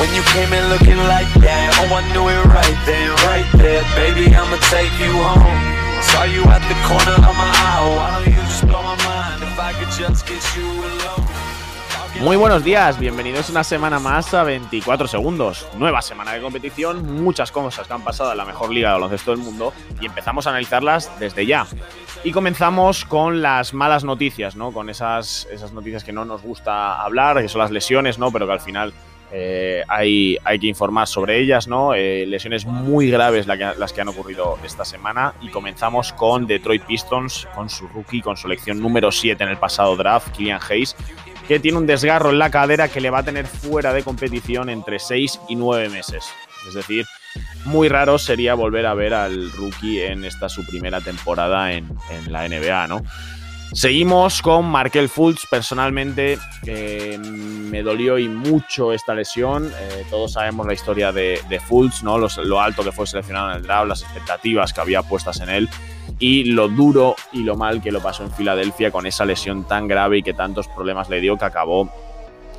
When you came in looking like that, oh I knew it right then, right there. Baby, I'ma take you home. Saw you at the corner of my eye. Oh, why don't you just blow my mind if I could just get you alone? Muy buenos días, bienvenidos una semana más a 24 segundos. Nueva semana de competición, muchas cosas que han pasado en la mejor liga de baloncesto del mundo y empezamos a analizarlas desde ya. Y comenzamos con las malas noticias, ¿no? Con esas, esas noticias que no nos gusta hablar, que son las lesiones, ¿no? Pero que al final eh, hay, hay, que informar sobre ellas, ¿no? Eh, lesiones muy graves las que han ocurrido esta semana. Y comenzamos con Detroit Pistons, con su rookie, con su elección número 7 en el pasado draft, Killian Hayes, que tiene un desgarro en la cadera que le va a tener fuera de competición entre 6 y 9 meses. Es decir, muy raro sería volver a ver al rookie en esta su primera temporada en, en la NBA, ¿no? Seguimos con Markel Fultz. Personalmente eh, me dolió y mucho esta lesión. Eh, todos sabemos la historia de, Fultz, ¿no? Lo alto que fue seleccionado en el draft, las expectativas que había puestas en él y lo duro y lo mal que lo pasó en Filadelfia con esa lesión tan grave y que tantos problemas le dio que acabó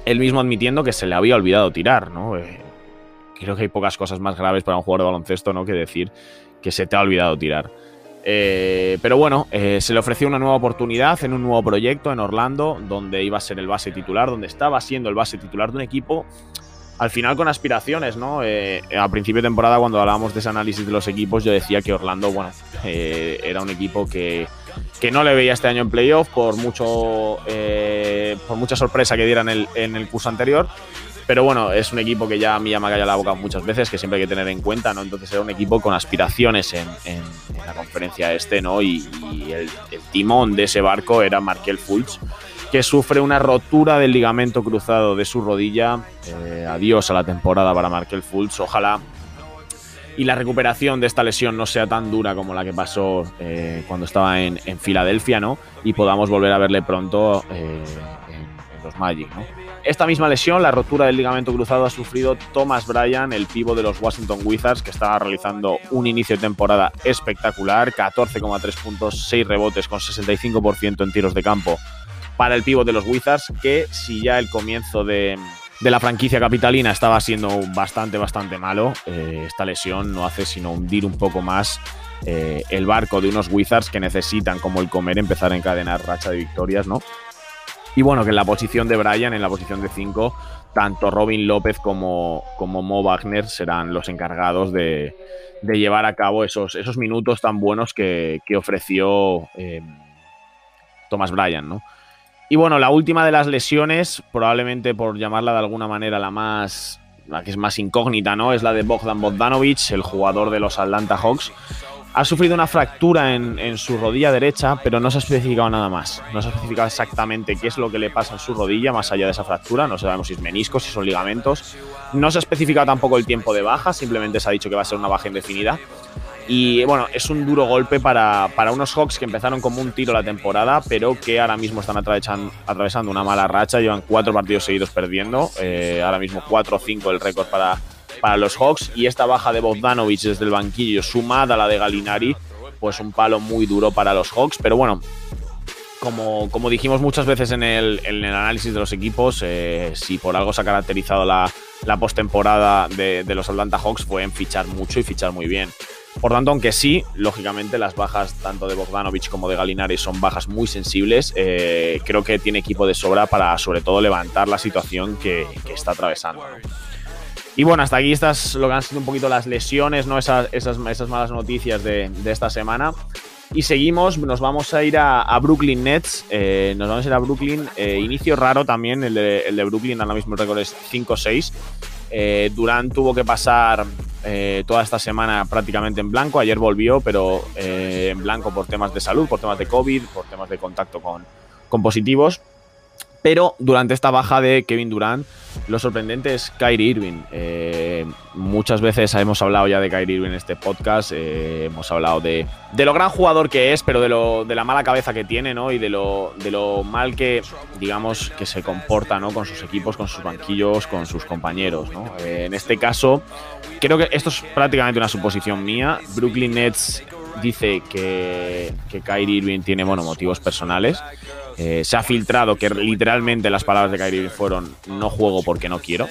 él mismo admitiendo que se le había olvidado tirar, ¿no? Eh, creo que hay pocas cosas más graves para un jugador de baloncesto, ¿no? Que decir que se te ha olvidado tirar. Eh, pero bueno, eh, se le ofreció una nueva oportunidad en un nuevo proyecto en Orlando, donde iba a ser el base titular, donde estaba siendo el base titular de un equipo, al final con aspiraciones, ¿no? Eh, a principio de temporada, cuando hablábamos de ese análisis de los equipos, yo decía que Orlando, bueno, eh, era un equipo que, que, no le veía este año en playoff por, mucho, eh, por mucha sorpresa que diera en el, en el curso anterior. Pero bueno, es un equipo que ya a mí ya me ha callado la boca muchas veces, que siempre hay que tener en cuenta, ¿no? Entonces era un equipo con aspiraciones en, en, la conferencia este, ¿no? Y, el, timón de ese barco era Markel Fultz, que sufre una rotura del ligamento cruzado de su rodilla. Eh, adiós a la temporada para Markel Fultz. Ojalá y la recuperación de esta lesión no sea tan dura como la que pasó eh, cuando estaba en, en, Filadelfia, ¿no? Y podamos volver a verle pronto eh, en, los Magic, ¿no? Esta misma lesión, la rotura del ligamento cruzado, ha sufrido Thomas Bryan, el pivo de los Washington Wizards, que estaba realizando un inicio de temporada espectacular, 14,3 puntos, 6 rebotes con 65% en tiros de campo para el pivo de los Wizards, que si ya el comienzo de, la franquicia capitalina estaba siendo bastante, bastante malo, eh, esta lesión no hace sino hundir un poco más eh, el barco de unos Wizards que necesitan, como el comer, empezar a encadenar racha de victorias, ¿no? Y bueno, que en la posición de Brian, en la posición de 5, tanto Robin López como, como Mo Wagner serán los encargados de, de llevar a cabo esos, esos minutos tan buenos que, que ofreció eh, Thomas Bryan, ¿no? Y bueno, la última de las lesiones, probablemente por llamarla de alguna manera la más. la que es más incógnita, ¿no? Es la de Bogdan Bogdanovic, el jugador de los Atlanta Hawks. Ha sufrido una fractura en, su rodilla derecha, pero no se ha especificado nada más. No se ha especificado exactamente qué es lo que le pasa en su rodilla, más allá de esa fractura. No sabemos si es meniscos, si son ligamentos. No se ha especificado tampoco el tiempo de baja, simplemente se ha dicho que va a ser una baja indefinida. Y bueno, es un duro golpe para, unos Hawks que empezaron como un tiro la temporada, pero que ahora mismo están atravesando, atravesando una mala racha. Llevan cuatro partidos seguidos perdiendo. Eh, ahora mismo 4-5 el récord para, para los Hawks. Y esta baja de Bogdanovic desde el banquillo, sumada a la de Galinari, pues un palo muy duro para los Hawks. Pero bueno, como, como dijimos muchas veces en el, en el análisis de los equipos, eh, si por algo se ha caracterizado la, la postemporada de, los Atlanta Hawks fue en fichar mucho y fichar muy bien. Por tanto, aunque sí, lógicamente las bajas tanto de Bogdanovic como de Galinari son bajas muy sensibles, eh, creo que tiene equipo de sobra para sobre todo levantar la situación que, está atravesando. Y bueno, hasta aquí estas lo que han sido un poquito las lesiones, ¿no? Esas, esas, esas malas noticias de, de, esta semana. Y seguimos, nos vamos a ir a, a Brooklyn Nets. Eh, nos vamos a ir a Brooklyn. Eh, inicio raro también, el de, el de Brooklyn, ahora mismo el récord es 5-6. Eh, Durán tuvo que pasar eh, toda esta semana prácticamente en blanco. Ayer volvió, pero eh, en blanco por temas de salud, por temas de COVID, por temas de contacto con, con positivos. Pero durante esta baja de Kevin Durant, lo sorprendente es Kyrie Irving. Eh, muchas veces hemos hablado ya de Kyrie Irving en este podcast. Eh, hemos hablado de, de, lo gran jugador que es, pero de, lo, de la mala cabeza que tiene, ¿no? Y de lo, de lo mal que, digamos, que se comporta, ¿no? Con sus equipos, con sus banquillos, con sus compañeros, ¿no? Eh, en este caso, creo que esto es prácticamente una suposición mía. Brooklyn Nets dice que, que Kyrie Irving tiene, bueno, motivos personales Eh, se ha filtrado que literalmente las palabras de Kyrie fueron no juego porque no quiero.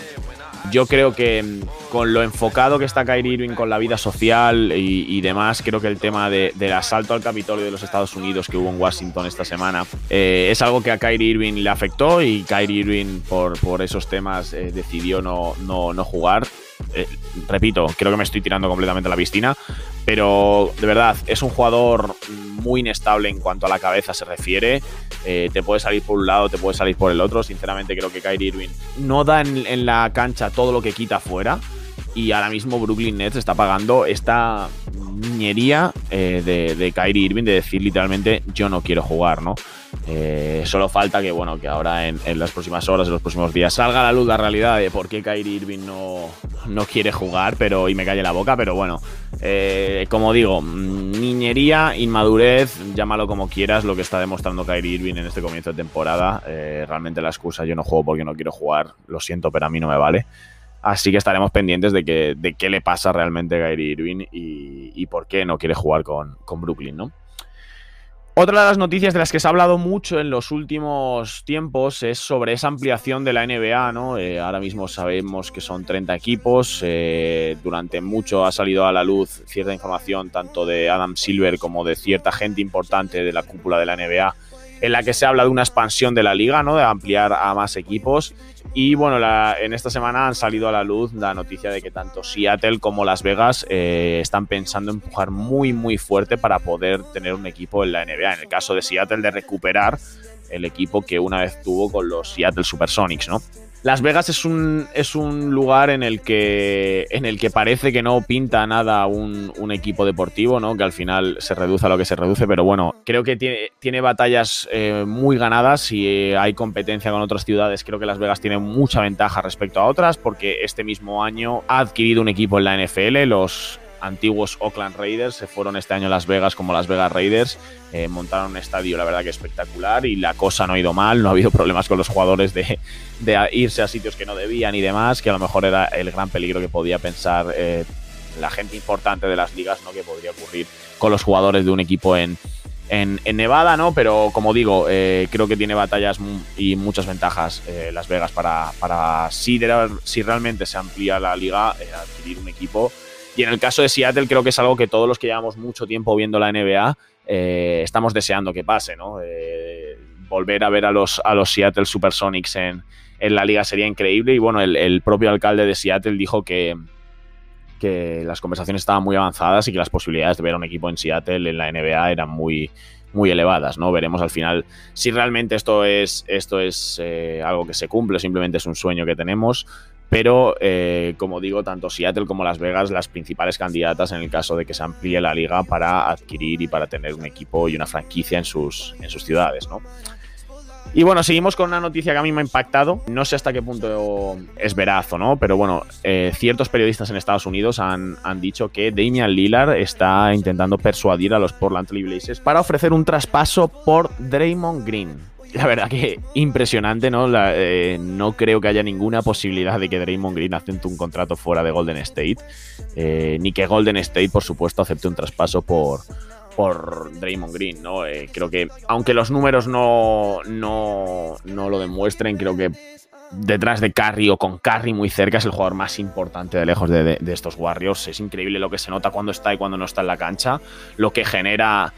Yo creo que mm, con lo enfocado que está Kyrie Irving con la vida social y, demás, creo que el tema del asalto al Capitolio de los Estados Unidos que hubo en Washington esta semana eh, es algo que a Kyrie Irving le afectó y Kyrie Irving por, por esos temas eh, decidió no, no, no jugar. Eh, repito, creo que me estoy tirando completamente a la piscina, pero de verdad, es un jugador muy inestable en cuanto a la cabeza se refiere. Eh, te puede salir por un lado, te puede salir por el otro. Sinceramente, creo que Kyrie Irving no da en, la cancha todo lo que quita fuera. Y ahora mismo Brooklyn Nets está pagando esta niñería eh, de, de Kyrie Irving de decir literalmente yo no quiero jugar, ¿no? Eh, solo falta que, bueno, que ahora en, las próximas horas, en los próximos días, salga a la luz la realidad de por qué Kyrie Irving no, no quiere jugar pero, y me calle la boca. Pero bueno, eh, como digo, niñería, inmadurez, llámalo como quieras, lo que está demostrando Kyrie Irving en este comienzo de temporada. Eh, realmente la excusa, yo no juego porque no quiero jugar, lo siento, pero a mí no me vale. Así que estaremos pendientes de, que, de qué le pasa realmente a Kyrie Irving y, y por qué no quiere jugar con, con Brooklyn, ¿no? Otra de las noticias de las que se ha hablado mucho en los últimos tiempos es sobre esa ampliación de la NBA, ¿no? Eh, ahora mismo sabemos que son 30 equipos. Eh, durante mucho ha salido a la luz cierta información tanto de Adam Silver como de cierta gente importante de la cúpula de la NBA en la que se habla de una expansión de la liga, ¿no? De ampliar a más equipos. Y bueno, en esta semana han salido a la luz la noticia de que tanto Seattle como Las Vegas eh, están pensando empujar muy, muy fuerte para poder tener un equipo en la NBA. En el caso de Seattle, de recuperar el equipo que una vez tuvo con los Seattle Supersonics, ¿no? Las Vegas es un, es un lugar en el, que, en el que parece que no pinta nada un, equipo deportivo, ¿no? Que al final se reduce a lo que se reduce, pero bueno, creo que tiene, tiene batallas eh, muy ganadas y hay competencia con otras ciudades. Creo que Las Vegas tiene mucha ventaja respecto a otras porque este mismo año ha adquirido un equipo en la NFL, los antiguos Oakland Raiders se fueron este año a Las Vegas como Las Vegas Raiders, eh, montaron un estadio la verdad que espectacular y la cosa no ha ido mal, no ha habido problemas con los jugadores de, irse a sitios que no debían y demás, que a lo mejor era el gran peligro que podía pensar eh, la gente importante de las ligas, ¿no? Que podría ocurrir con los jugadores de un equipo en, en, Nevada, ¿no? Pero como digo, eh, creo que tiene batallas y muchas ventajas Las Vegas para, para si, si realmente se amplía la liga, adquirir un equipo y en el caso de Seattle creo que es algo que todos los que llevamos mucho tiempo viendo la NBA eh, estamos deseando que pase, ¿no? Eh, volver a ver a los, a los Seattle Supersonics en, en la liga sería increíble. Y bueno, el, propio alcalde de Seattle dijo que, que las conversaciones estaban muy avanzadas y que las posibilidades de ver a un equipo en Seattle en la NBA eran muy, muy elevadas, ¿no? Veremos al final si realmente esto es, esto es eh, algo que se cumple, simplemente es un sueño que tenemos. Pero, eh, como digo, tanto Seattle como Las Vegas, las principales candidatas en el caso de que se amplíe la liga para adquirir y para tener un equipo y una franquicia en sus, en sus ciudades, ¿no? Y bueno, seguimos con una noticia que a mí me ha impactado. No sé hasta qué punto es veraz o no, pero bueno, eh, ciertos periodistas en Estados Unidos han, han, dicho que Damian Lillard está intentando persuadir a los Portland Trail Blazers para ofrecer un traspaso por Draymond Green la verdad que impresionante, ¿no? Eh, no creo que haya ninguna posibilidad de que Draymond Green acepte un contrato fuera de Golden State, eh, ni que Golden State, por supuesto, acepte un traspaso por, por Draymond Green, ¿no? Eh, creo que, aunque los números no, no, no lo demuestren, creo que detrás de Curry o con Curry muy cerca es el jugador más importante de lejos de, de, estos Warriors. Es increíble lo que se nota cuando está y cuando no está en la cancha, lo que genera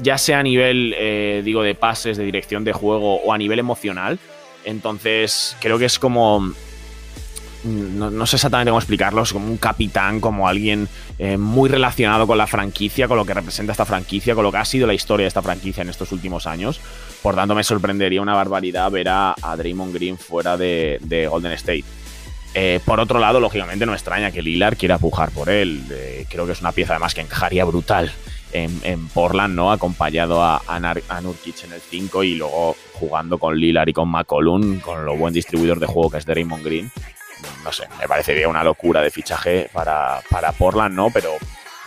ya sea a nivel, eh, digo, de pases, de dirección de juego o a nivel emocional. Entonces, creo que es como. No, sé exactamente cómo explicarlo, es como un capitán, como alguien eh, muy relacionado con la franquicia, con lo que representa esta franquicia, con lo que ha sido la historia de esta franquicia en estos últimos años. Por tanto, me sorprendería una barbaridad ver a, Draymond Green fuera de, Golden State. Eh, por otro lado, lógicamente no extraña que Lillard quiera pujar por él. creo que es una pieza además que encajaría brutal en, Portland, ¿no? Acompañado a, a, Nurkic en el 5 y luego jugando con Lillard y con McCollum, con lo buen distribuidor de juego que es Draymond Green. No sé, me parecería una locura de fichaje para, para Portland, ¿no? Pero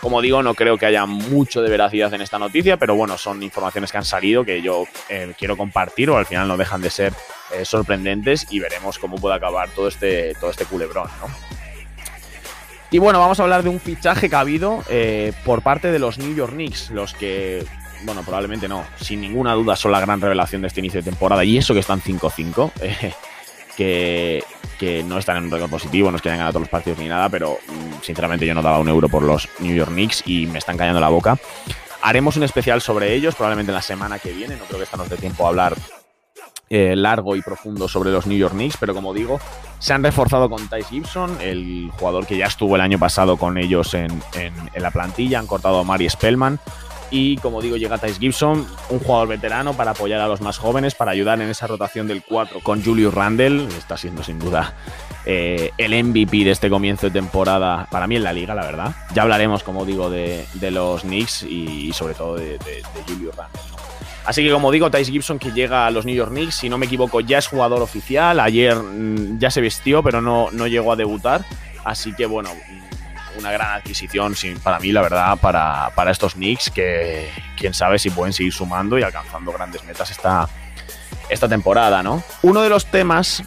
como digo, no creo que haya mucho de veracidad en esta noticia, pero bueno, son informaciones que han salido que yo eh, quiero compartir o al final no dejan de ser eh, sorprendentes y veremos cómo puede acabar todo este, todo este culebrón, ¿no? Y bueno, vamos a hablar de un fichaje que ha habido eh, por parte de los New York Knicks, los que bueno, probablemente no, sin ninguna duda son la gran revelación de este inicio de temporada. Y eso que están 5-5, eh, que, que, no están en un récord positivo, no es que hayan ganado todos los partidos ni nada, pero mm, sinceramente yo no daba un euro por los New York Knicks y me están callando la boca. Haremos un especial sobre ellos, probablemente la semana que viene, no creo que esta dé tiempo a hablar eh, largo y profundo sobre los New York Knicks, pero como digo, se han reforzado con Tyce Gibson, el jugador que ya estuvo el año pasado con ellos en, la plantilla, han cortado a Mari Spellman. Y como digo, llega Tyce Gibson, un jugador veterano para apoyar a los más jóvenes, para ayudar en esa rotación del 4 con Julius Randle. Está siendo sin duda eh, el MVP de este comienzo de temporada para mí en la liga, la verdad. Ya hablaremos, como digo, de, los Knicks y, sobre todo de, Julius Randle. Así que como digo, Tyce Gibson que llega a los New York Knicks, si no me equivoco, ya es jugador oficial. Ayer mm, ya se vistió, pero no, no llegó a debutar. Así que bueno, una gran adquisición para mí, la verdad, para, para, estos Knicks, que quién sabe si pueden seguir sumando y alcanzando grandes metas esta, esta temporada, ¿no? Uno de los temas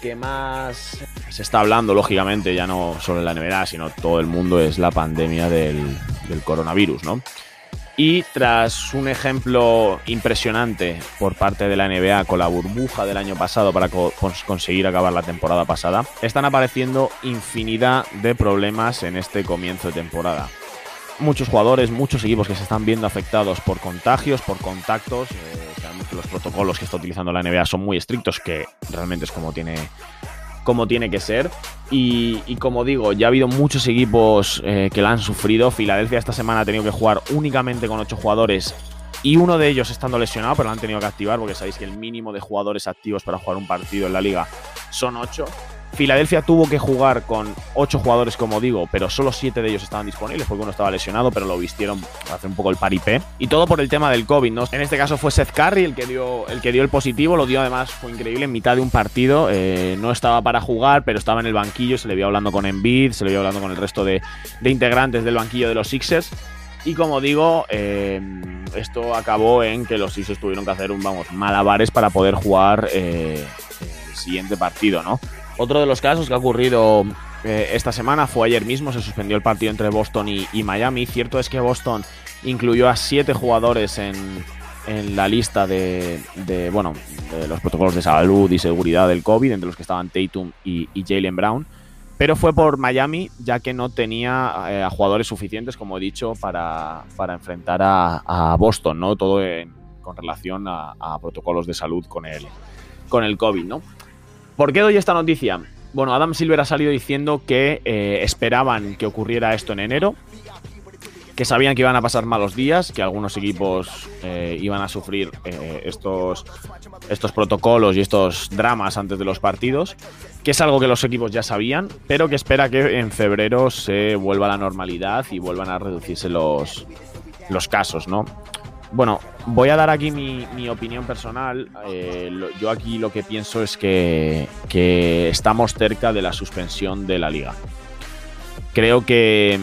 que más se está hablando, lógicamente, ya no solo en la NBA, sino todo el mundo, es la pandemia del, del coronavirus, ¿no? Y tras un ejemplo impresionante por parte de la NBA con la burbuja del año pasado para conseguir acabar la temporada pasada, están apareciendo infinidad de problemas en este comienzo de temporada. Muchos jugadores, muchos equipos que se están viendo afectados por contagios, por contactos. Eh, sabemos que los protocolos que está utilizando la NBA son muy estrictos, que realmente es como tiene como tiene que ser. Y, como digo, ya ha habido muchos equipos eh, que la han sufrido. Filadelfia esta semana ha tenido que jugar únicamente con 8 jugadores y uno de ellos estando lesionado, pero lo han tenido que activar porque sabéis que el mínimo de jugadores activos para jugar un partido en la liga son 8. Filadelfia tuvo que jugar con ocho jugadores, como digo, pero solo siete de ellos estaban disponibles porque uno estaba lesionado, pero lo vistieron para hacer un poco el paripé. Y todo por el tema del COVID, ¿no? En este caso fue Seth Curry el que dio el, que dio el positivo, lo dio además, fue increíble, en mitad de un partido. Eh, no estaba para jugar, pero estaba en el banquillo, se le vio hablando con Embiid, se le vio hablando con el resto de, integrantes del banquillo de los Sixers. Y como digo, eh, esto acabó en que los Sixers tuvieron que hacer un, vamos, malabares para poder jugar eh, el siguiente partido, ¿no? Otro de los casos que ha ocurrido eh, esta semana fue ayer mismo, se suspendió el partido entre Boston y, Miami. Cierto es que Boston incluyó a siete jugadores en, la lista de, bueno, de los protocolos de salud y seguridad del COVID, entre los que estaban Tatum y, Jalen Brown. Pero fue por Miami, ya que no tenía eh, a jugadores suficientes, como he dicho, para, enfrentar a, Boston, ¿no? Todo con relación a, a, protocolos de salud con el, con el COVID, ¿no? ¿Por qué doy esta noticia? Bueno, Adam Silver ha salido diciendo que eh, esperaban que ocurriera esto en enero, que sabían que iban a pasar malos días, que algunos equipos eh, iban a sufrir eh, estos, estos protocolos y estos dramas antes de los partidos, que es algo que los equipos ya sabían, pero que espera que en febrero se vuelva a la normalidad y vuelvan a reducirse los, los casos, ¿no? Bueno, voy a dar aquí mi, opinión personal. Eh, yo aquí lo que pienso es que, estamos cerca de la suspensión de la liga. Creo que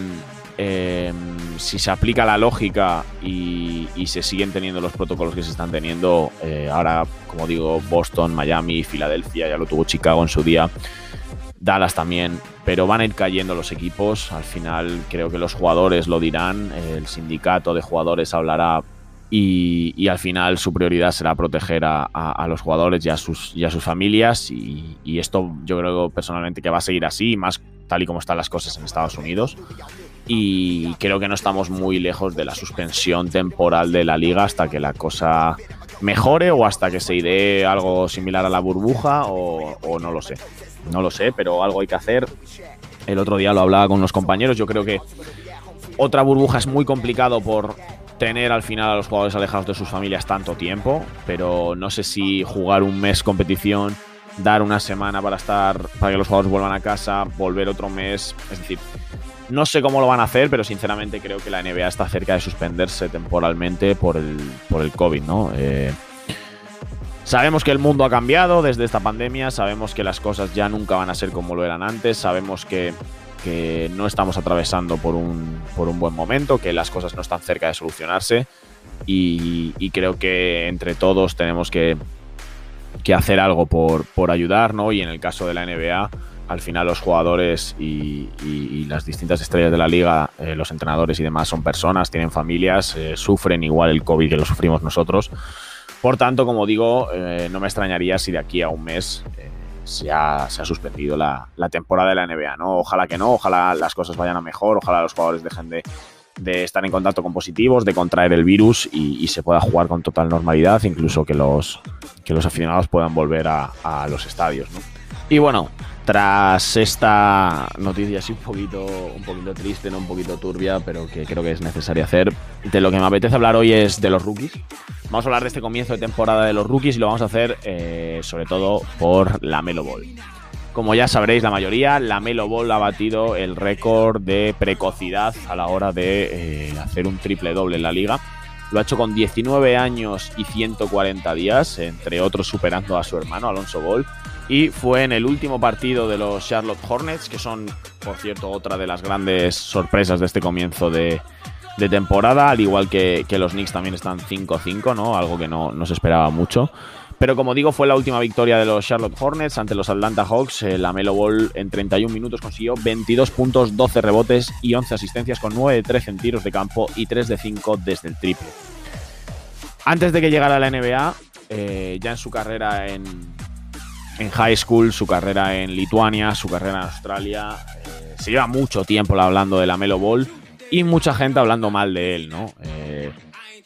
em, si se aplica la lógica y, se siguen teniendo los protocolos que se están teniendo, eh, ahora, como digo, Boston, Miami, Filadelfia, ya lo tuvo Chicago en su día, Dallas también, pero van a ir cayendo los equipos. Al final creo que los jugadores lo dirán, el sindicato de jugadores hablará y, al final su prioridad será proteger a, los jugadores y a sus, y sus familias. Y, esto yo creo personalmente que va a seguir así, más tal y como están las cosas en Estados Unidos. Y creo que no estamos muy lejos de la suspensión temporal de la liga hasta que la cosa mejore o hasta que se idee algo similar a la burbuja o no lo sé, no lo sé, pero algo hay que hacer. El otro día lo hablaba con unos compañeros, yo creo que otra burbuja es muy complicado por tener al final a los jugadores alejados de sus familias tanto tiempo, pero no sé si jugar un mes competición, dar una semana para estar, para que los jugadores vuelvan a casa, volver otro mes, es decir, no sé cómo lo van a hacer, pero sinceramente creo que la NBA está cerca de suspenderse temporalmente por el, por el COVID, ¿no? Eh, sabemos que el mundo ha cambiado desde esta pandemia, sabemos que las cosas ya nunca van a ser como lo eran antes, sabemos que que no estamos atravesando por un, por un buen momento, que las cosas no están cerca de solucionarse y, creo que entre todos tenemos que, que hacer algo por, por ayudar, ¿no? Y en el caso de la NBA, al final los jugadores y, las distintas estrellas de la liga, eh, los entrenadores y demás son personas, tienen familias, eh, sufren igual el COVID que lo sufrimos nosotros. Por tanto, como digo, eh, no me extrañaría si de aquí a un mes se ha, suspendido la, temporada de la NBA. ¿no? Ojalá que no, ojalá las cosas vayan a mejor, ojalá los jugadores dejen de, estar en contacto con positivos, de contraer el virus y, se pueda jugar con total normalidad, incluso que los, que los aficionados puedan volver a, a los estadios. ¿no? Y bueno, tras esta noticia así un poquito, un poquito triste, ¿no? un poquito turbia, pero que creo que es necesario hacer, de lo que me apetece hablar hoy es de los rookies. Vamos a hablar de este comienzo de temporada de los rookies y lo vamos a hacer eh, sobre todo por la Melo Ball. Como ya sabréis la mayoría, la Melo Ball ha batido el récord de precocidad a la hora de eh, hacer un triple doble en la liga. Lo ha hecho con 19 años y 140 días, entre otros superando a su hermano Alonso Ball y fue en el último partido de los Charlotte Hornets, que son, por cierto, otra de las grandes sorpresas de este comienzo de, temporada, al igual que, los Knicks también están 5-5, ¿no? Algo que no, se esperaba mucho. Pero como digo, fue la última victoria de los Charlotte Hornets ante los Atlanta Hawks. La Melo Ball en 31 minutos consiguió 22 puntos, 12 rebotes y 11 asistencias con 9 de 13 en tiros de campo y 3 de 5 desde el triple. Antes de que llegara a la NBA, eh, ya en su carrera en, en high school, su carrera en Lituania, su carrera en Australia. Eh, se lleva mucho tiempo hablando de la Melo Ball y mucha gente hablando mal de él, ¿no? Eh,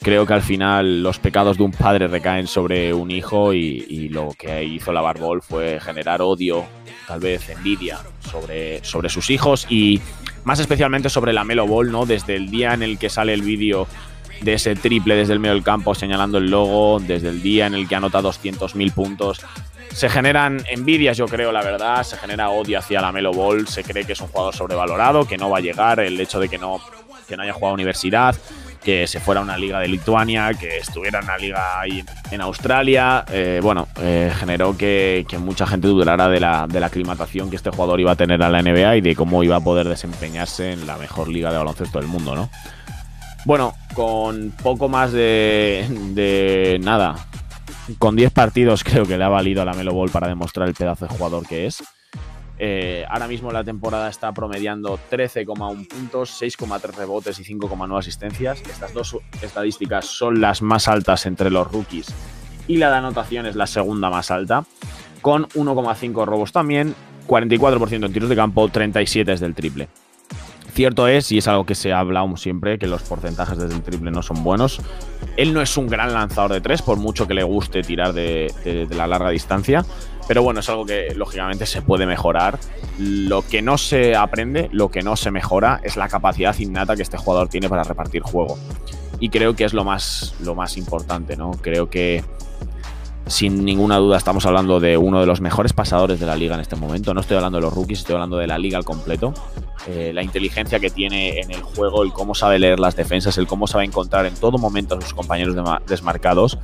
creo que al final los pecados de un padre recaen sobre un hijo y, lo que hizo la Barbol fue generar odio, tal vez envidia sobre, sobre sus hijos y más especialmente sobre la Melo Ball, ¿no? Desde el día en el que sale el vídeo de ese triple desde el medio del campo señalando el logo, desde el día en el que anota 200.000 puntos, se generan envidias, yo creo, la verdad. Se genera odio hacia la Melo Ball. Se cree que es un jugador sobrevalorado, que no va a llegar. El hecho de que no, que no haya jugado a universidad, que se fuera a una liga de Lituania, que estuviera en una liga ahí en Australia. Eh, bueno, eh, generó que, mucha gente dudara de la, de la aclimatación que este jugador iba a tener a la NBA y de cómo iba a poder desempeñarse en la mejor liga de baloncesto del mundo, ¿no? Bueno, con poco más de, nada, con 10 partidos creo que le ha valido a la Melo Ball para demostrar el pedazo de jugador que es. Eh, ahora mismo la temporada está promediando 13,1 puntos, 6,3 rebotes y 5,9 asistencias. Estas dos estadísticas son las más altas entre los rookies y la de anotación es la segunda más alta, con 1,5 robos también, 44% en tiros de campo, 37 es del triple. Cierto es, y es algo que se ha hablado siempre, que los porcentajes desde el triple no son buenos. Él no es un gran lanzador de tres, por mucho que le guste tirar de, la larga distancia. Pero bueno, es algo que lógicamente se puede mejorar. Lo que no se aprende, lo que no se mejora, es la capacidad innata que este jugador tiene para repartir juego. Y creo que es lo más, lo más importante, ¿no? Creo que sin ninguna duda estamos hablando de uno de los mejores pasadores de la liga en este momento. No estoy hablando de los rookies, estoy hablando de la liga al completo. Eh, la inteligencia que tiene en el juego, el cómo sabe leer las defensas, el cómo sabe encontrar en todo momento a sus compañeros desmarcados.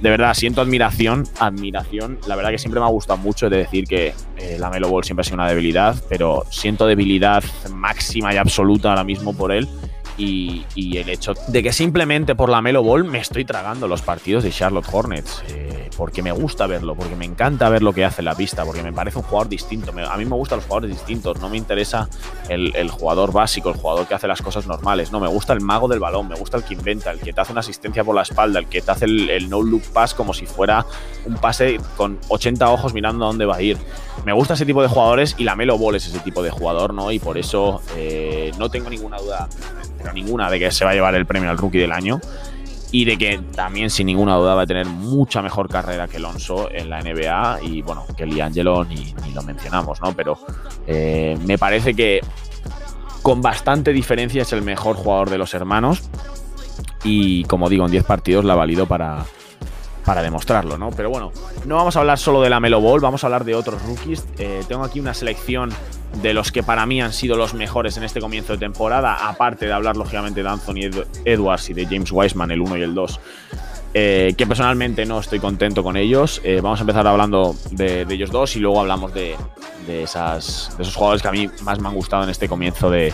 De verdad, siento admiración, admiración. La verdad que siempre me ha gustado mucho de decir que eh, la Melo Ball siempre ha sido una debilidad, pero siento debilidad máxima y absoluta ahora mismo por él y, el hecho de que simplemente por la Melo Ball me estoy tragando los partidos de Charlotte Hornets. Eh, porque me gusta verlo, porque me encanta ver lo que hace la pista, porque me parece un jugador distinto. a mí me gustan los jugadores distintos, no me interesa el, jugador básico, el jugador que hace las cosas normales. No, me gusta el mago del balón, me gusta el que inventa, el que te hace una asistencia por la espalda, el que te hace el, no-look pass como si fuera un pase con 80 ojos mirando a dónde va a ir. Me gusta ese tipo de jugadores y la Melo Ball es ese tipo de jugador, ¿no? Y por eso eh, no tengo ninguna duda ninguna de que se va a llevar el premio al rookie del año y de que también sin ninguna duda va a tener mucha mejor carrera que Alonso en la NBA y bueno, que Liangelo ni, lo mencionamos, ¿no? Pero eh, me parece que con bastante diferencia es el mejor jugador de los hermanos y como digo, en 10 partidos la ha valido para, para demostrarlo, ¿no? Pero bueno, no vamos a hablar solo de la Melo Ball, vamos a hablar de otros rookies. Eh, tengo aquí una selección de los que para mí han sido los mejores en este comienzo de temporada, aparte de hablar lógicamente de Anthony Edwards y de James Wiseman, el 1 y el 2. Eh, que personalmente no estoy contento con ellos. Eh, vamos a empezar hablando de, ellos dos y luego hablamos de, esas, de esos jugadores que a mí más me han gustado en este comienzo de,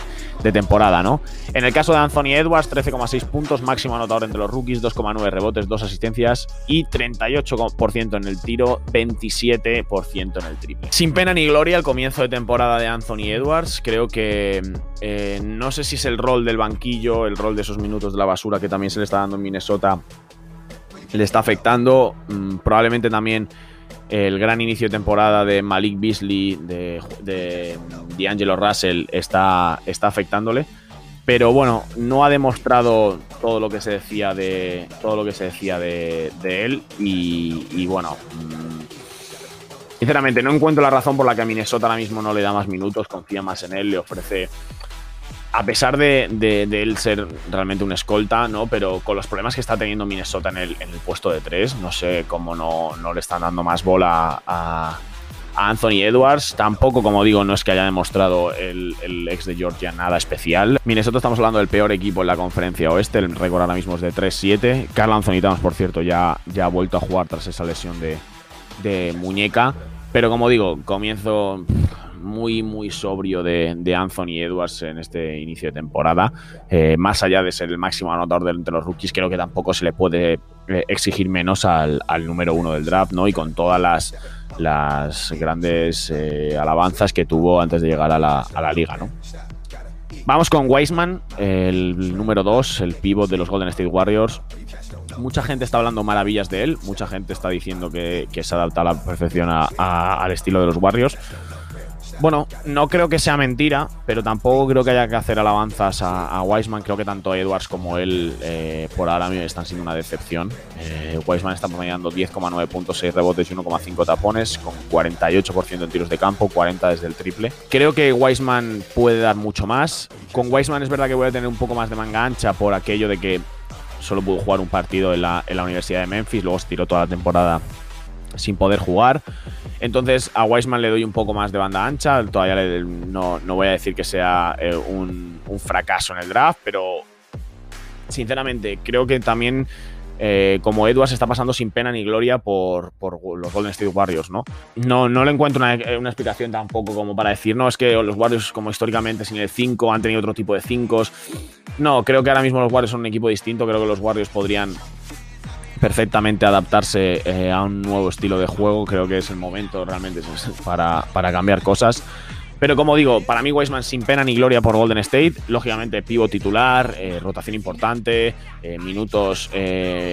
temporada, ¿no? En el caso de Anthony Edwards, 13,6 puntos, máximo anotador entre los rookies, 2,9 rebotes, 2 asistencias y 38% en el tiro, 27% en el triple. Sin pena ni gloria el comienzo de temporada de Anthony Edwards. Creo que eh, no sé si es el rol del banquillo, el rol de esos minutos de la basura que también se le está dando en Minnesota le está afectando. Mm, probablemente también el gran inicio de temporada de Malik Beasley, de, de, Russell, está, está afectándole. Pero bueno, no ha demostrado todo lo que se decía de. Todo lo que se decía de, él. Y, bueno. Mm, sinceramente, no encuentro la razón por la que a Minnesota ahora mismo no le da más minutos, confía más en él, le ofrece a pesar de, él ser realmente un escolta, ¿no? Pero con los problemas que está teniendo Minnesota en el, puesto de tres, no sé cómo no, le están dando más bola a, Anthony Edwards. Tampoco, como digo, no es que haya demostrado el, ex de Georgia nada especial. Minnesota estamos hablando del peor equipo en la conferencia oeste. El récord ahora mismo es de 3-7. Carl Anthony Towns, por cierto, ya, ya ha vuelto a jugar tras esa lesión de muñeca. Pero como digo, comienzo muy, muy sobrio de, Anthony Edwards en este inicio de temporada. Eh, más allá de ser el máximo anotador de, entre los rookies, creo que tampoco se le puede eh, exigir menos al, número uno del draft, ¿no? Y con todas las, las grandes eh, alabanzas que tuvo antes de llegar a la, a la liga, ¿no? Vamos con Wiseman, el número 2, el pivot de los Golden State Warriors. Mucha gente está hablando maravillas de él, mucha gente está diciendo que, se adapta a la perfección al estilo de los Warriors. Bueno, no creo que sea mentira, pero tampoco creo que haya que hacer alabanzas a, a Wiseman. Creo que tanto Edwards como él eh, por ahora están siendo una decepción. Eh, Wiseman está promediando 10,9 puntos, 6 rebotes y 1,5 tapones, con 48% en tiros de campo, 40 desde el triple. Creo que Wiseman puede dar mucho más. Con Wiseman es verdad que voy a tener un poco más de manga ancha por aquello de que solo pudo jugar un partido en la, Universidad de Memphis, luego se tiró toda la temporada sin poder jugar. Entonces a Wiseman le doy un poco más de banda ancha. Todavía no, voy a decir que sea eh, un, fracaso en el draft, pero sinceramente creo que también eh, como Edwards está pasando sin pena ni gloria por, los Golden State Warriors, ¿no? No, no le encuentro una, una, explicación tampoco como para decir, no, es que los Warriors como históricamente sin el 5 han tenido otro tipo de 5. No, creo que ahora mismo los Warriors son un equipo distinto, creo que los Warriors podrían perfectamente adaptarse eh, a un nuevo estilo de juego. Creo que es el momento realmente para, para cambiar cosas. Pero como digo, para mí Wiseman sin pena ni gloria por Golden State. Lógicamente, pivo titular, eh, rotación importante, eh, minutos,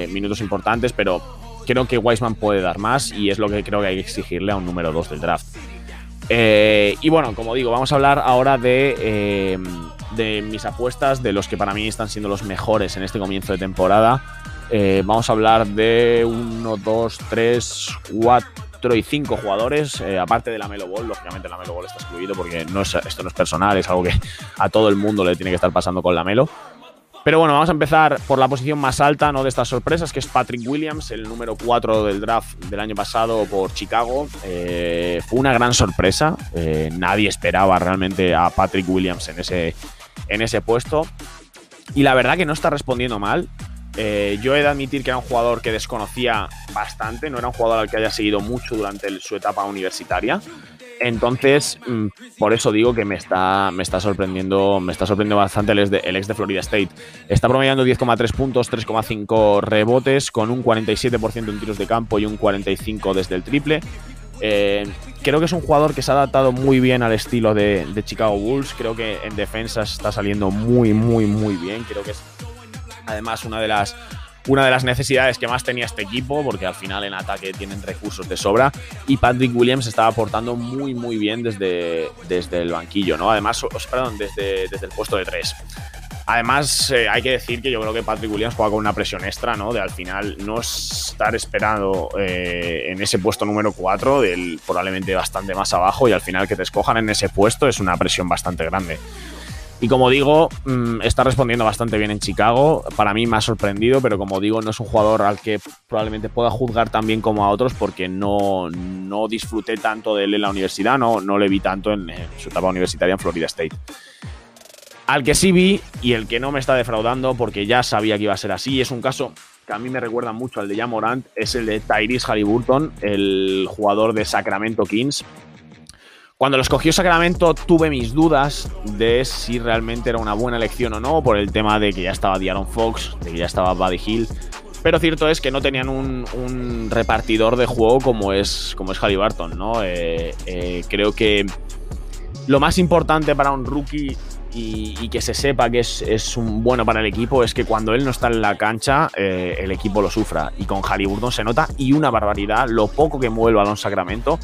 minutos importantes, pero creo que Wiseman puede dar más y es lo que creo que hay que exigirle a un número 2 del draft. y bueno, como digo, vamos a hablar ahora de, de mis apuestas, de los que para mí están siendo los mejores en este comienzo de temporada. Eh, vamos a hablar de 1, 2, 3, 4 y 5 jugadores, eh, aparte de la Melo Ball. Lógicamente, la Melo Ball está excluido porque no es, esto no es personal, es algo que a todo el mundo le tiene que estar pasando con la Melo. Pero bueno, vamos a empezar por la posición más alta ¿no? de estas sorpresas, que es Patrick Williams, el número 4 del draft del año pasado por Chicago. Eh, fue una gran sorpresa. nadie esperaba realmente a Patrick Williams en ese, en ese puesto. Y la verdad que no está respondiendo mal. Eh, yo he de admitir que era un jugador que desconocía bastante, no era un jugador al que haya seguido mucho durante su etapa universitaria. Entonces, mm, por eso digo que me está, me está sorprendiendo, me está sorprendiendo bastante el ex, de, Florida State. Está promediando 10,3 puntos, 3,5 rebotes, con un 47% en tiros de campo y un 45% desde el triple. Eh, creo que es un jugador que se ha adaptado muy bien al estilo de, de Chicago Bulls. Creo que en defensa está saliendo muy, muy, muy bien. Creo que es Además, una de las una de las necesidades que más tenía este equipo, porque al final en ataque tienen recursos de sobra, y Patrick Williams estaba aportando muy muy bien desde, desde el banquillo, ¿no? Además, perdón, desde, desde el puesto de tres. Además, eh, hay que decir que yo creo que Patrick Williams juega con una presión extra, ¿no? De al final no estar esperando eh, en ese puesto número 4, del probablemente bastante más abajo, y al final que te escojan en ese puesto es una presión bastante grande. Y como digo, mm, está respondiendo bastante bien en Chicago. Para mí me ha sorprendido, pero como digo, no es un jugador al que probablemente pueda juzgar tan bien como a otros porque no, no disfruté tanto de él en la universidad, no, no le vi tanto en, su etapa universitaria en Florida State. Al que sí vi y el que no me está defraudando porque ya sabía que iba a ser así, es un caso que a mí me recuerda mucho al de Jamorant es el de Tyrese Halliburton, el jugador de Sacramento Kings. Cuando lo escogió Sacramento tuve mis dudas de si realmente era una buena elección o no, por el tema de que ya estaba Diaron Fox, de que ya estaba Buddy Hill. Pero cierto es que no tenían un, repartidor de juego como es, como es Halliburton, ¿no? Eh, eh, creo que lo más importante para un rookie y, que se sepa que es, un bueno para el equipo es que cuando él no está en la cancha, eh, el equipo lo sufra. Y con Halliburton se nota y una barbaridad lo poco que mueve el balón Sacramento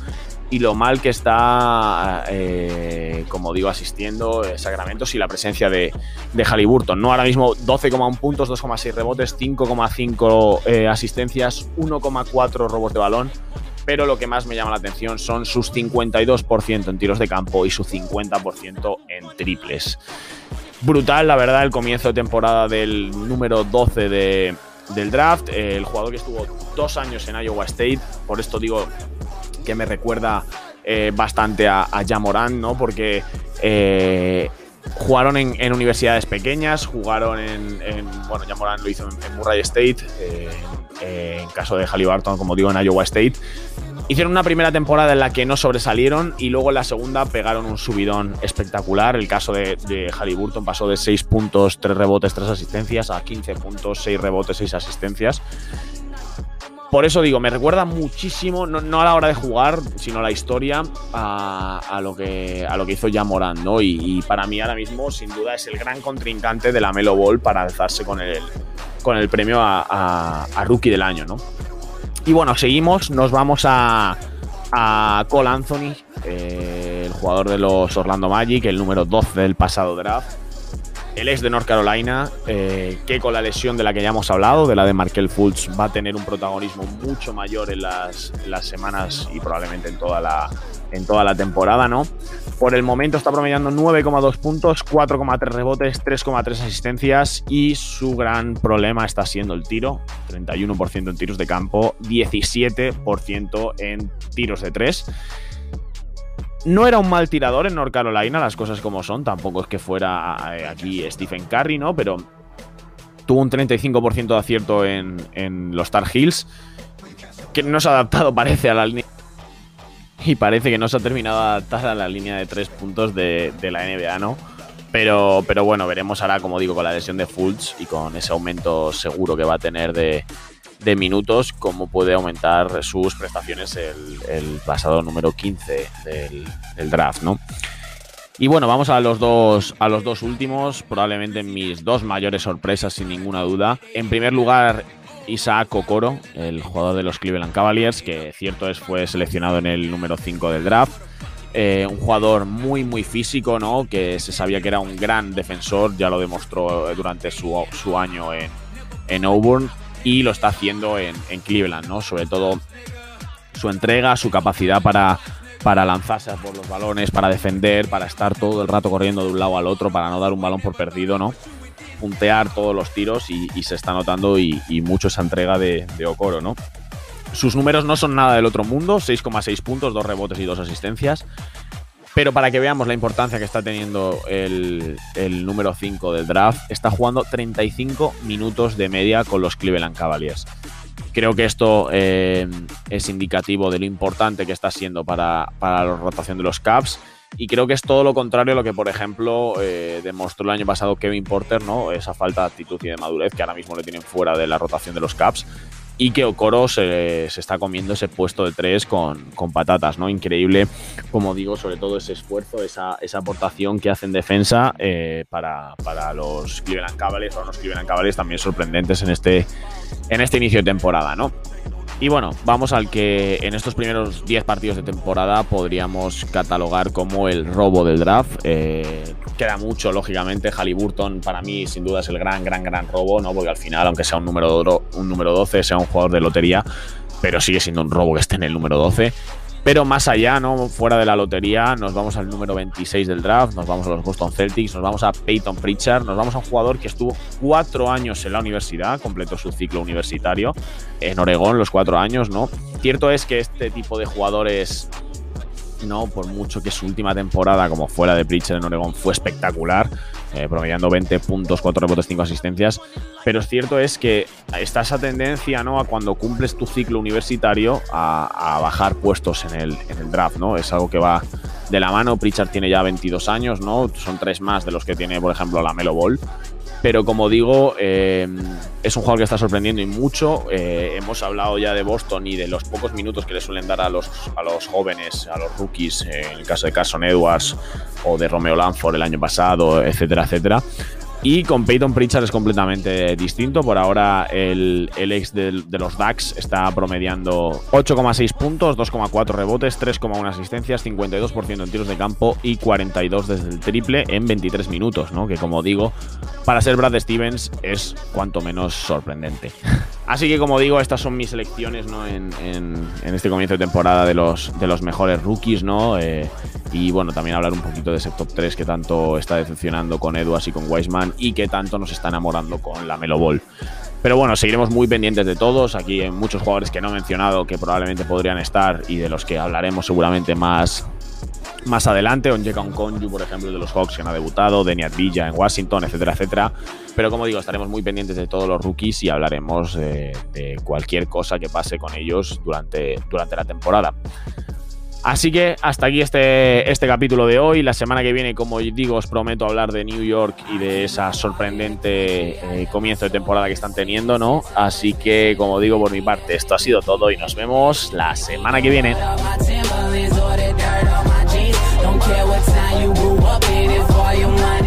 y lo mal que está, eh, como digo, asistiendo eh, Sacramento sin la presencia de, de Halliburton. ¿no? Ahora mismo 12,1 puntos, 2,6 rebotes, 5,5 asistencias, 1,4 robos de balón pero lo que más me llama la atención son sus 52% en tiros de campo y su 50% en triples. Brutal, la verdad, el comienzo de temporada del número 12 del draft, el jugador que estuvo dos años en Iowa State, por esto digo que me recuerda eh, bastante a, a ¿no? Porque eh, jugaron en, universidades pequeñas, jugaron en, bueno, Jamoran lo hizo en, Murray State, eh, en caso de Halliburton, como digo, en Iowa State. Hicieron una primera temporada en la que no sobresalieron y luego en la segunda pegaron un subidón espectacular. El caso de, de Halliburton pasó de 6 puntos, 3 rebotes, 3 asistencias a 15 puntos, 6 rebotes, 6 asistencias. Por eso digo, me recuerda muchísimo, no, a la hora de jugar, sino a la historia, a, lo, que, hizo ya Morán, ¿no? Y, para mí ahora mismo, sin duda, es el gran contrincante de la Melo Ball para alzarse con el, premio a, Rookie del Año, ¿no? Y bueno, seguimos, nos vamos a, a Cole Anthony, eh, el jugador de los Orlando Magic, el número 12 del pasado draft. Él es de North Carolina, eh, que con la lesión de la que ya hemos hablado, de la de Markel Fultz, va a tener un protagonismo mucho mayor en las, las semanas y probablemente en toda la, en toda la temporada, ¿no? Por el momento está promediando 9,2 puntos, 4,3 rebotes, 3,3 asistencias y su gran problema está siendo el tiro, 31% en tiros de campo, 17% en tiros de 3. No era un mal tirador en North Carolina, las cosas como son. Tampoco es que fuera eh, aquí Stephen Curry, ¿no? Pero tuvo un 35% de acierto en, los Tar Heels. Que no se ha adaptado, parece, a la línea. Y parece que no se ha terminado de adaptar a la línea de tres puntos de, la NBA, ¿no? Pero, pero bueno, veremos ahora, como digo, con la lesión de Fultz y con ese aumento seguro que va a tener de, de minutos, cómo puede aumentar sus prestaciones el, pasado número 15 del, draft, ¿no? Y bueno, vamos a los dos a los dos últimos, probablemente mis dos mayores sorpresas sin ninguna duda. En primer lugar, Isaac Okoro, el jugador de los Cleveland Cavaliers, que cierto es fue seleccionado en el número 5 del draft. Eh, un jugador muy muy físico, ¿no? Que se sabía que era un gran defensor, ya lo demostró durante su, su año en, en Auburn y lo está haciendo en, Cleveland, ¿no? Sobre todo su entrega, su capacidad para, para lanzarse por los balones, para defender, para estar todo el rato corriendo de un lado al otro, para no dar un balón por perdido, ¿no? Puntear todos los tiros y, se está notando y, mucho esa entrega de, de Okoro, ¿no? Sus números no son nada del otro mundo, 6,6 puntos, 2 rebotes y 2 asistencias. Pero para que veamos la importancia que está teniendo el, número 5 del draft, está jugando 35 minutos de media con los Cleveland Cavaliers. Creo que esto eh, es indicativo de lo importante que está siendo para, la rotación de los Caps. Y creo que es todo lo contrario a lo que, por ejemplo, eh, demostró el año pasado Kevin Porter, ¿no? Esa falta de actitud y de madurez que ahora mismo le tienen fuera de la rotación de los Caps y que Okoro se, está comiendo ese puesto de tres con, patatas, ¿no? Increíble, como digo, sobre todo ese esfuerzo, esa, aportación que hace en defensa eh, para, los Cleveland Cavaliers, o los Cleveland Cavaliers también sorprendentes en este, en este inicio de temporada, ¿no? Y bueno, vamos al que en estos primeros 10 partidos de temporada podríamos catalogar como el robo del draft. Eh, queda mucho, lógicamente. Halliburton para mí sin duda es el gran, gran, gran robo, ¿no? Porque al final, aunque sea un número, un número 12, sea un jugador de lotería, pero sigue siendo un robo que esté en el número 12. Pero más allá, ¿no? Fuera de la lotería, nos vamos al número 26 del draft, nos vamos a los Boston Celtics, nos vamos a Peyton Pritchard, nos vamos a un jugador que estuvo cuatro años en la universidad, completó su ciclo universitario en Oregón, los cuatro años, ¿no? Cierto es que este tipo de jugadores, ¿no? Por mucho que su última temporada como fuera de Pritchard en Oregón fue espectacular, eh, promediando 20 puntos, 4 rebotes, 5 asistencias. Pero es cierto es que está esa tendencia, ¿no? A cuando cumples tu ciclo universitario a, bajar puestos en el, en el, draft, ¿no? Es algo que va de la mano. Pritchard tiene ya 22 años, ¿no? Son tres más de los que tiene, por ejemplo, la Melo Ball. Pero como digo, eh, es un jugador que está sorprendiendo y mucho. Eh, hemos hablado ya de Boston y de los pocos minutos que le suelen dar a los, a los jóvenes, a los rookies, en el caso de Carson Edwards o de Romeo Lanford el año pasado, etcétera, etcétera. Y con Peyton Pritchard es completamente distinto. Por ahora el, ex de, los DAX está promediando 8,6 puntos, 2,4 rebotes, 3,1 asistencias, 52% en tiros de campo y 42 desde el triple en 23 minutos, ¿no? Que como digo, para ser Brad Stevens es cuanto menos sorprendente. Así que como digo, estas son mis elecciones ¿no? en, este comienzo de temporada de los, de los mejores rookies, ¿no? Eh, y bueno, también hablar un poquito de ese top 3 que tanto está decepcionando con Edwards y con Wiseman y que tanto nos está enamorando con la Melo Ball. Pero bueno, seguiremos muy pendientes de todos. Aquí hay muchos jugadores que no he mencionado que probablemente podrían estar y de los que hablaremos seguramente más, más adelante. Onyeka Conju, por ejemplo, de los Hawks que han debutado, Deniat Villa en Washington, etcétera, etcétera. Pero como digo, estaremos muy pendientes de todos los rookies y hablaremos de, de cualquier cosa que pase con ellos durante, durante la temporada. Así que hasta aquí este, este capítulo de hoy. La semana que viene, como digo, os prometo hablar de New York y de esa sorprendente eh, comienzo de temporada que están teniendo, ¿no? Así que, como digo, por mi parte, esto ha sido todo y nos vemos la semana que viene. time you grew up in it for your money.